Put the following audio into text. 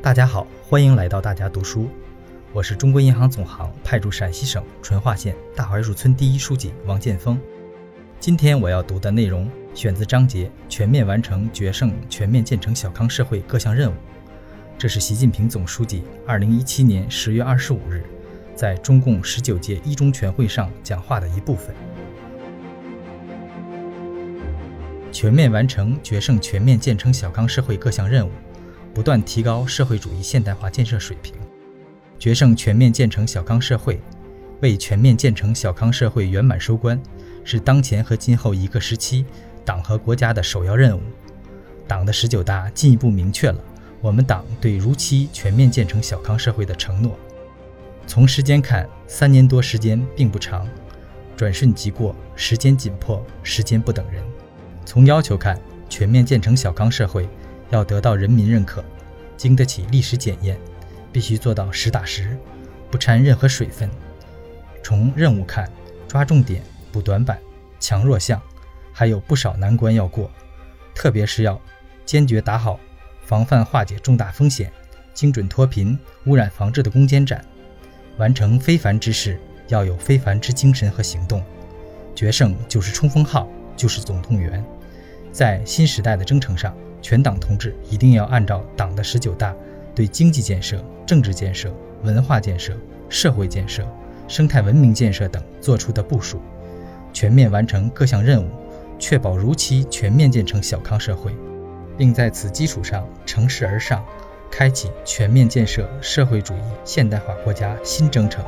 大家好，欢迎来到大家读书，我是中国银行总行派驻陕西省淳化县大槐树村第一书记王建峰。今天我要读的内容选自章节“全面完成决胜全面建成小康社会各项任务”，这是习近平总书记2017年10月25日在中共十九届一中全会上讲话的一部分。全面完成决胜全面建成小康社会各项任务。不断提高社会主义现代化建设水平，决胜全面建成小康社会，为全面建成小康社会圆满收官，是当前和今后一个时期党和国家的首要任务。党的十九大进一步明确了我们党对如期全面建成小康社会的承诺。从时间看，三年多时间并不长，转瞬即过，时间紧迫，时间不等人。从要求看，全面建成小康社会。要得到人民认可，经得起历史检验，必须做到实打实，不掺任何水分。从任务看，抓重点、补短板、强弱项，还有不少难关要过。特别是要坚决打好防范化解重大风险、精准脱贫、污染防治的攻坚战。完成非凡之事，要有非凡之精神和行动。决胜就是冲锋号，就是总动员。在新时代的征程上。全党同志一定要按照党的十九大对经济建设、政治建设、文化建设、社会建设、生态文明建设等作出的部署，全面完成各项任务，确保如期全面建成小康社会，并在此基础上乘势而上，开启全面建设社会主义现代化国家新征程。